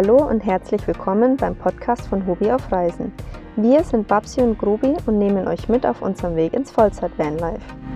Hallo und herzlich willkommen beim Podcast von Hobby auf Reisen. Wir sind Babsi und Grubi und nehmen euch mit auf unserem Weg ins Vollzeit-Vanlife.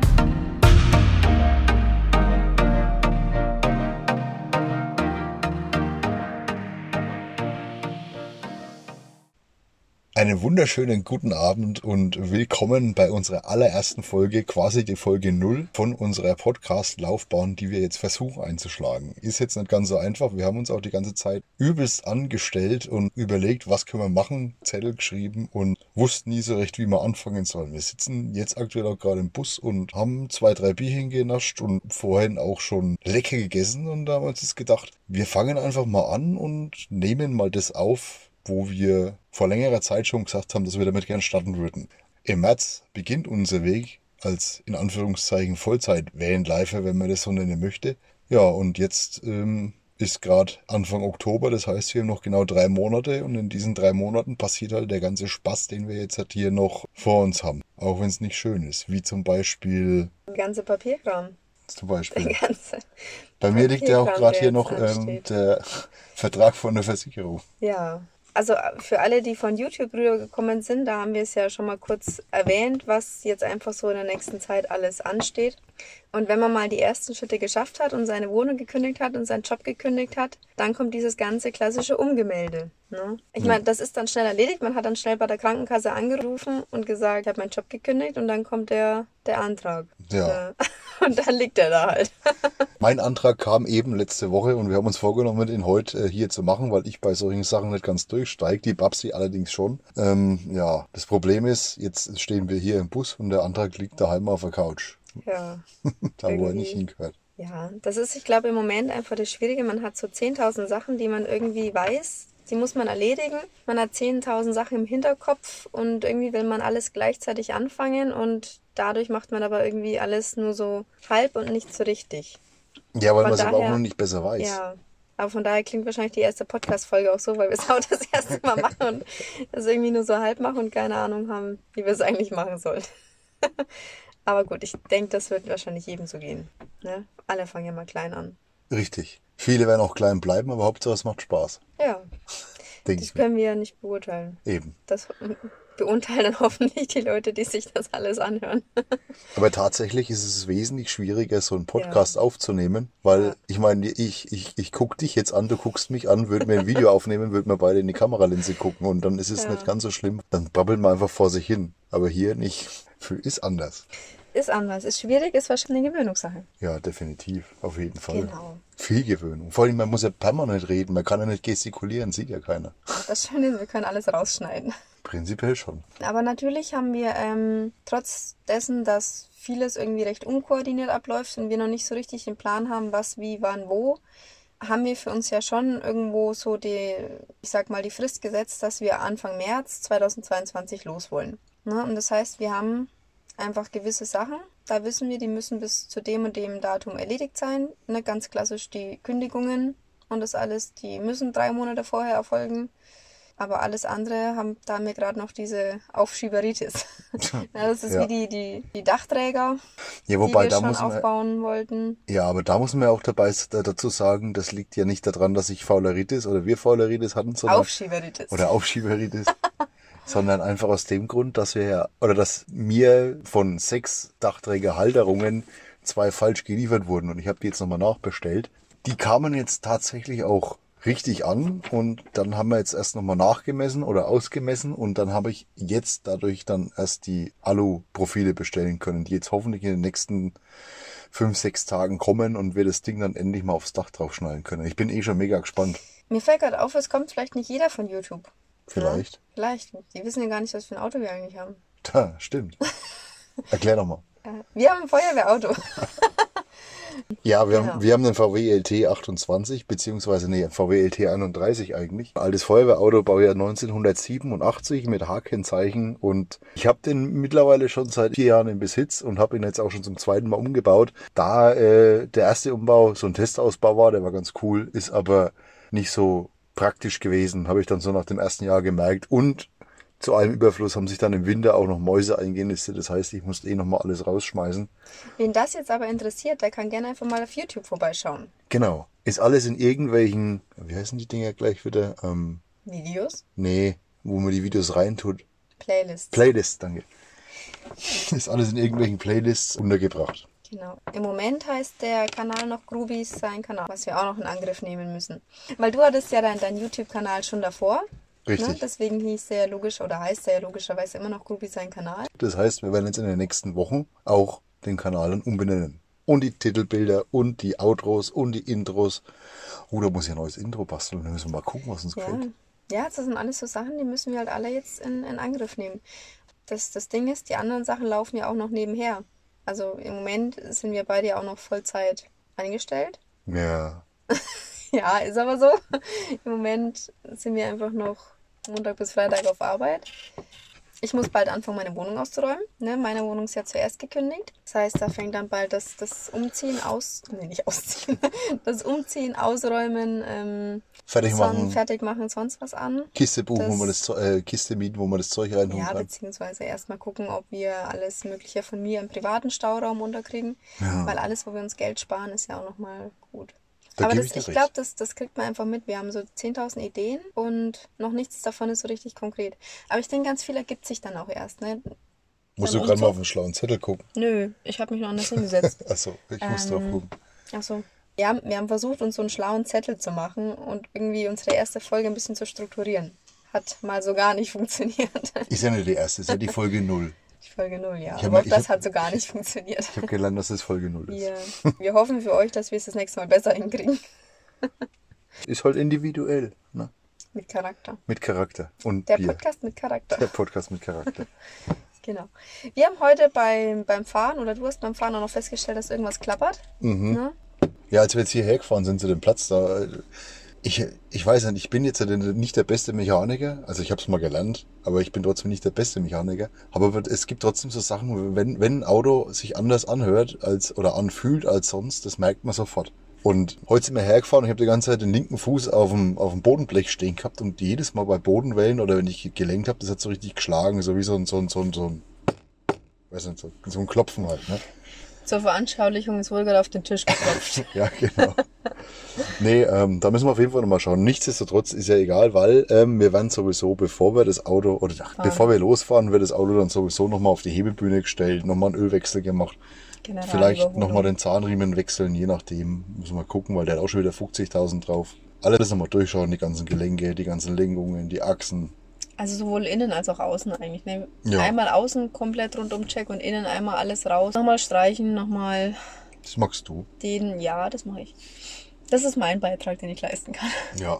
Einen wunderschönen guten Abend und willkommen bei unserer allerersten Folge, quasi die Folge null von unserer Podcast-Laufbahn, die wir jetzt versuchen einzuschlagen. Ist jetzt nicht ganz so einfach. Wir haben uns auch die ganze Zeit übelst angestellt und überlegt, was können wir machen, Zettel geschrieben und wussten nie so recht, wie wir anfangen sollen. Wir sitzen jetzt aktuell auch gerade im Bus und haben zwei, drei Bierchen genascht und vorhin auch schon lecker gegessen und da haben wir uns gedacht, wir fangen einfach mal an und nehmen mal das auf, wo wir vor längerer Zeit schon gesagt haben, dass wir damit gern starten würden. Im März beginnt unser Weg als in Anführungszeichen Vollzeit-Vanlifer, wenn man das so nennen möchte. Ja, und jetzt ähm, ist gerade Anfang Oktober, das heißt, wir haben noch genau drei Monate und in diesen drei Monaten passiert halt der ganze Spaß, den wir jetzt halt hier noch vor uns haben. Auch wenn es nicht schön ist, wie zum Beispiel... Der ganze Papierkram. Zum Beispiel. Der ganze Bei mir liegt ja auch gerade hier noch ähm, der Vertrag von der Versicherung. Ja, also äh, für alle, die von YouTube rübergekommen sind, da haben wir es ja schon mal kurz erwähnt, was jetzt einfach so in der nächsten Zeit alles ansteht. Und wenn man mal die ersten Schritte geschafft hat und seine Wohnung gekündigt hat und seinen Job gekündigt hat, dann kommt dieses ganze klassische Umgemelde. Ne? Ich meine, das ist dann schnell erledigt. Man hat dann schnell bei der Krankenkasse angerufen und gesagt, ich habe meinen Job gekündigt und dann kommt der, der Antrag. Ja. Und dann liegt er da halt. mein Antrag kam eben letzte Woche und wir haben uns vorgenommen, den heute äh, hier zu machen, weil ich bei solchen Sachen nicht ganz durchsteige. Die Babsi allerdings schon. Ähm, ja, das Problem ist, jetzt stehen wir hier im Bus und der Antrag liegt daheim auf der Couch. Ja. da, wo er nicht hingehört. Ja, das ist, ich glaube, im Moment einfach das Schwierige. Man hat so 10.000 Sachen, die man irgendwie weiß, die muss man erledigen. Man hat 10.000 Sachen im Hinterkopf und irgendwie will man alles gleichzeitig anfangen und dadurch macht man aber irgendwie alles nur so halb und nicht so richtig. Ja, weil man es aber auch noch nicht besser weiß. Ja, aber von daher klingt wahrscheinlich die erste Podcast-Folge auch so, weil wir es auch das erste Mal machen und es irgendwie nur so halb machen und keine Ahnung haben, wie wir es eigentlich machen sollen. Aber gut, ich denke, das wird wahrscheinlich jedem so gehen. Ne? Alle fangen ja mal klein an. Richtig. Viele werden auch klein bleiben, aber Hauptsache es macht Spaß. Ja. Denk das können wir ja nicht beurteilen. Eben. Das beurteilen dann hoffentlich die Leute, die sich das alles anhören. Aber tatsächlich ist es wesentlich schwieriger, so einen Podcast ja. aufzunehmen, weil ja. ich meine, ich, ich, ich gucke dich jetzt an, du guckst mich an, würden wir ein Video aufnehmen, würden wir beide in die Kameralinse gucken und dann ist es ja. nicht ganz so schlimm. Dann babbeln wir einfach vor sich hin. Aber hier nicht. Ist anders. Ist anders. Ist schwierig, ist wahrscheinlich eine Gewöhnungssache. Ja, definitiv. Auf jeden Fall. Genau. Viel Gewöhnung. Vor allem, man muss ja permanent reden. Man kann ja nicht gestikulieren, sieht ja keiner. Das Schöne ist, wir können alles rausschneiden. Prinzipiell schon. Aber natürlich haben wir, ähm, trotz dessen, dass vieles irgendwie recht unkoordiniert abläuft und wir noch nicht so richtig den Plan haben, was, wie, wann, wo, haben wir für uns ja schon irgendwo so die, ich sag mal, die Frist gesetzt, dass wir Anfang März 2022 los wollen. Ne? Und das heißt, wir haben einfach gewisse Sachen, da wissen wir, die müssen bis zu dem und dem Datum erledigt sein. Ne? Ganz klassisch die Kündigungen und das alles, die müssen drei Monate vorher erfolgen. Aber alles andere haben, da haben wir gerade noch diese Aufschieberitis. ja, das ist ja. wie die, die, die Dachträger, ja, wobei, die wir da schon aufbauen man, wollten. Ja, aber da muss man ja auch dabei dazu sagen, das liegt ja nicht daran, dass ich Fauleritis oder wir Fauleritis hatten, sondern Aufschieberitis. Oder Aufschieberitis. Sondern einfach aus dem Grund, dass wir oder dass mir von sechs Dachträgerhalterungen zwei falsch geliefert wurden und ich habe die jetzt nochmal nachbestellt. Die kamen jetzt tatsächlich auch richtig an und dann haben wir jetzt erst nochmal nachgemessen oder ausgemessen und dann habe ich jetzt dadurch dann erst die Alu-Profile bestellen können, die jetzt hoffentlich in den nächsten fünf, sechs Tagen kommen und wir das Ding dann endlich mal aufs Dach draufschneiden können. Ich bin eh schon mega gespannt. Mir fällt gerade auf, es kommt vielleicht nicht jeder von YouTube. Vielleicht. Ja, vielleicht. Die wissen ja gar nicht, was für ein Auto wir eigentlich haben. Da, stimmt. Erklär doch mal. Wir haben ein Feuerwehrauto. ja, wir, genau. haben, wir haben einen VW LT 28, beziehungsweise nee, VW LT 31 eigentlich. Altes Feuerwehrauto, Baujahr 1987 mit H-Kennzeichen und ich habe den mittlerweile schon seit vier Jahren in Besitz und habe ihn jetzt auch schon zum zweiten Mal umgebaut. Da äh, der erste Umbau so ein Testausbau war, der war ganz cool, ist aber nicht so praktisch gewesen, habe ich dann so nach dem ersten Jahr gemerkt. Und zu allem Überfluss haben sich dann im Winter auch noch Mäuse eingenistet. Das heißt, ich musste eh nochmal alles rausschmeißen. Wen das jetzt aber interessiert, der kann gerne einfach mal auf YouTube vorbeischauen. Genau. Ist alles in irgendwelchen, wie heißen die Dinger gleich wieder? Ähm, Videos, nee, wo man die Videos reintut. Playlists. Playlists, danke. Ist alles in irgendwelchen Playlists untergebracht. Genau. Im Moment heißt der Kanal noch Groovies sein Kanal, was wir auch noch in Angriff nehmen müssen. Weil du hattest ja deinen dein YouTube-Kanal schon davor. Ne? Richtig. Deswegen hieß der ja logisch oder heißt der ja logischerweise immer noch Groovies sein Kanal. Das heißt, wir werden jetzt in den nächsten Wochen auch den Kanal dann umbenennen. Und die Titelbilder und die Outros und die Intros. Oh, da muss ich ein neues Intro basteln. Da müssen wir mal gucken, was uns Ja. gefällt. ja, das sind alles so Sachen, die müssen wir halt alle jetzt in, in Angriff nehmen. Das, das Ding ist, die anderen Sachen laufen ja auch noch nebenher. Also im Moment sind wir beide ja auch noch Vollzeit eingestellt. Ja. Ja, ist aber so. Im Moment sind wir einfach noch Montag bis Freitag auf Arbeit. Ich muss bald anfangen, meine Wohnung auszuräumen. Ne? Meine Wohnung ist ja zuerst gekündigt. Das heißt, da fängt dann bald das, das Umziehen aus... Nee, nicht ausziehen. Das Umziehen, Ausräumen, ähm, Fertig machen. fertig machen, sonst was an. Kiste buchen, wo man das Das- äh, Kiste mieten, wo man das Zeug reinholen Ja, kann. beziehungsweise erstmal gucken, ob wir alles Mögliche von mir im privaten Stauraum unterkriegen. Ja. Weil alles, wo wir uns Geld sparen, ist ja auch nochmal gut. Da Aber das, ich glaube, das, das kriegt man einfach mit. Wir haben so 10.000 Ideen und noch nichts davon ist so richtig konkret. Aber ich denke, ganz viel ergibt sich dann auch erst. Ne? Musst du gerade mal auf den schlauen Zettel gucken. Nö, ich habe mich noch anders hingesetzt. Achso, ich muss drauf Ähm, gucken. Achso. Ja, wir haben versucht, uns so einen schlauen Zettel zu machen und irgendwie unsere erste Folge ein bisschen zu strukturieren. Hat mal so gar nicht funktioniert. Ist ja nicht die erste, ist ja die Folge 0. Die Folge 0, ja. Ich Aber auch das hab- hat so gar nicht funktioniert. Ich habe gelernt, dass es Folge 0 ist. Wir, wir hoffen für euch, dass wir es das nächste Mal besser hinkriegen. Ist halt individuell, ne? Mit Charakter. Mit Charakter. Und Der Bier. Podcast mit Charakter. Der Podcast mit Charakter. Genau. Wir haben heute beim, beim Fahren, oder du hast beim Fahren auch noch festgestellt, dass irgendwas klappert. Mhm. Ne? Ja, als wir jetzt hierher gefahren sind zu dem Platz da, äh, ich, ich weiß nicht, ich bin jetzt nicht der beste Mechaniker, also ich habe es mal gelernt, aber ich bin trotzdem nicht der beste Mechaniker. Aber es gibt trotzdem so Sachen, wenn, wenn ein Auto sich anders anhört als oder anfühlt als sonst, das merkt man sofort. Und heute sind wir hergefahren und ich habe die ganze Zeit den linken Fuß auf dem, auf dem Bodenblech stehen gehabt und jedes Mal bei Bodenwellen oder wenn ich gelenkt habe, das hat so richtig geschlagen, so wie so ein, so ein, so ein, so ein weiß nicht, so, so ein Klopfen halt, ne? Zur Veranschaulichung ist wohl gerade auf den Tisch geklopft. Ja, genau. nee, ähm, da müssen wir auf jeden Fall nochmal schauen. Nichtsdestotrotz ist ja egal, weil ähm, wir werden sowieso, bevor wir das Auto, oder ach, bevor wir losfahren, wird das Auto dann sowieso nochmal auf die Hebebühne gestellt, nochmal einen Ölwechsel gemacht. Vielleicht Generalüberholung. nochmal den Zahnriemen wechseln, je nachdem. Müssen wir gucken, weil der hat auch schon wieder 50.000 drauf. Alles nochmal durchschauen, die ganzen Gelenke, die ganzen Lenkungen, die Achsen. Also sowohl innen als auch außen eigentlich. Ne? Ja. Einmal außen komplett rundum check und innen einmal alles raus. Nochmal streichen, nochmal Das magst du. den, ja, das mache ich. Das ist mein Beitrag, den ich leisten kann. Ja.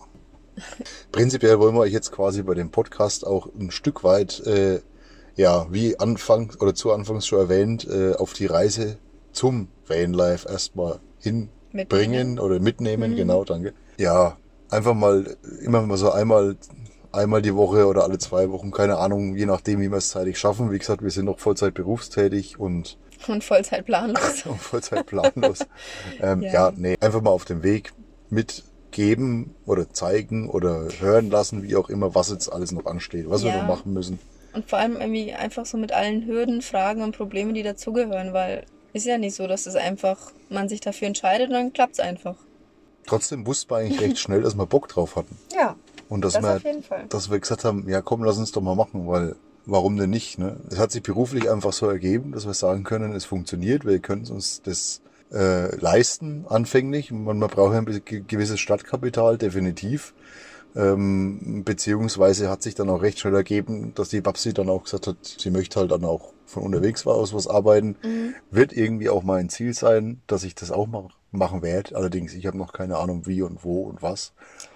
Prinzipiell wollen wir euch jetzt quasi bei dem Podcast auch ein Stück weit, äh, ja, wie anfangs oder zu Anfangs schon erwähnt, äh, auf die Reise zum Vanlife erstmal hinbringen Mitnehmen. oder mitnehmen, genau, danke. Ja, einfach mal, immer mal so einmal, einmal die Woche oder alle zwei Wochen, keine Ahnung, je nachdem, wie wir es zeitig schaffen. Wie gesagt, wir sind noch Vollzeit berufstätig und Und Vollzeit planlos. und Vollzeit planlos. ähm, Ja. ja. nee, einfach mal auf dem Weg mitgeben oder zeigen oder hören lassen, wie auch immer, was jetzt alles noch ansteht, was wir Ja. noch machen müssen. Und vor allem irgendwie einfach so mit allen Hürden, Fragen und Problemen, die dazugehören, weil ist ja nicht so, dass es einfach, man sich dafür entscheidet und dann klappt's einfach. Trotzdem wussten wir eigentlich recht schnell, dass wir Bock drauf hatten. Ja, Und dass das wir, dass wir gesagt haben, ja komm, lass uns doch mal machen, weil warum denn nicht? Ne? Es hat sich beruflich einfach so ergeben, dass wir sagen können, es funktioniert, wir können uns das äh, leisten anfänglich. Man, man braucht ja ein gewisses Stadtkapital, definitiv. Ähm, beziehungsweise hat sich dann auch recht schnell ergeben, dass die Babsi dann auch gesagt hat, sie möchte halt dann auch von unterwegs aus was arbeiten. Wird irgendwie auch mein Ziel sein, dass ich das auch mach, machen werde. Allerdings, ich habe noch keine Ahnung wie und wo und was.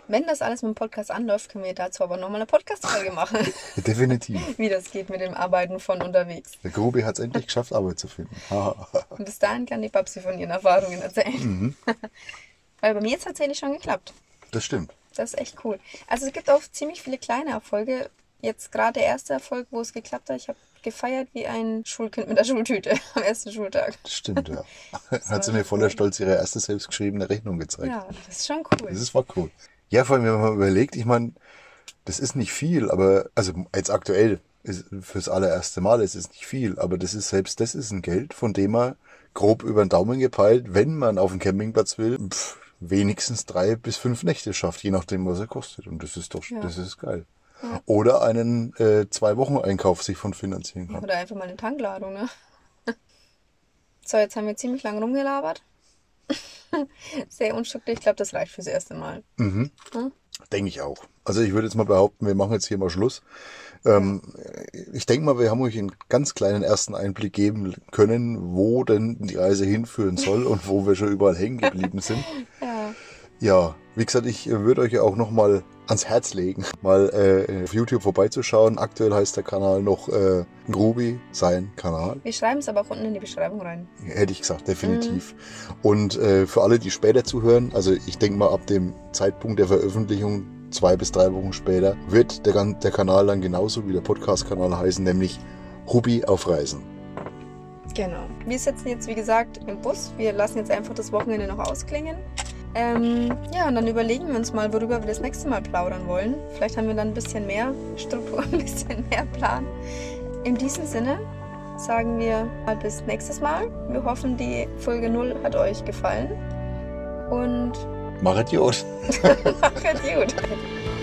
Wenn das alles mit dem Podcast anläuft, können wir dazu aber nochmal eine Podcast-Folge machen, Definitiv. wie das geht mit dem Arbeiten von unterwegs. Der Grubi hat es endlich geschafft, Arbeit zu finden. Und bis dahin kann die Babsi von ihren Erfahrungen erzählen. Mhm. Weil bei mir hat es tatsächlich schon geklappt. das stimmt. Das ist echt cool. Also es gibt auch ziemlich viele kleine Erfolge. Jetzt gerade der erste Erfolg, wo es geklappt hat. Ich habe gefeiert wie ein Schulkind mit der Schultüte am ersten Schultag. Stimmt, ja. Hat sie mir voller. Stolz ihre erste selbstgeschriebene Rechnung gezeigt. Ja, das ist schon cool. Das ist war cool. Ja, vor allem, wenn man mal überlegt, ich meine, Das ist nicht viel, aber, also jetzt aktuell, ist, fürs allererste Mal ist es nicht viel, aber das ist, selbst das ist ein Geld, von dem man grob über den Daumen gepeilt, wenn man auf den Campingplatz will, pff, wenigstens drei bis fünf Nächte schafft, je nachdem, was er kostet. Und das ist doch, Ja. das ist geil. Ja. Oder einen äh, zwei Wochen Einkauf sich von finanzieren kann. Oder einfach mal eine Tankladung, ne? So, jetzt haben wir ziemlich lang rumgelabert. Sehr unstrukturiert. Ich glaube, das reicht fürs erste Mal. Mhm. Hm? Denke ich auch. Also ich würde jetzt mal behaupten, wir machen jetzt hier mal Schluss. Ähm, ich denke mal, wir haben euch einen ganz kleinen ersten Einblick geben können, wo denn die Reise hinführen soll und wo wir schon überall hängen geblieben sind. Ja. Wie gesagt, ich äh, würde euch ja auch noch mal ans Herz legen, mal äh, auf YouTube vorbeizuschauen. Aktuell heißt der Kanal noch äh, Ruby, sein Kanal. Wir schreiben es aber auch unten in die Beschreibung rein. Hätte ich gesagt, definitiv. Und äh, für alle, die später zuhören, also ich denke mal ab dem Zeitpunkt der Veröffentlichung, zwei bis drei Wochen später, wird der, der Kanal dann genauso wie der Podcast-Kanal heißen, nämlich Ruby auf Reisen. Genau. Wir sitzen jetzt, wie gesagt, im Bus. Wir lassen jetzt einfach das Wochenende noch ausklingen. Ähm, ja, und dann überlegen wir uns mal, worüber wir das nächste Mal plaudern wollen. Vielleicht haben wir dann ein bisschen mehr Struktur, ein bisschen mehr Plan. In diesem Sinne sagen wir mal bis nächstes Mal. Wir hoffen, die Folge 0 hat euch gefallen. Und Machet Jod! macht gut.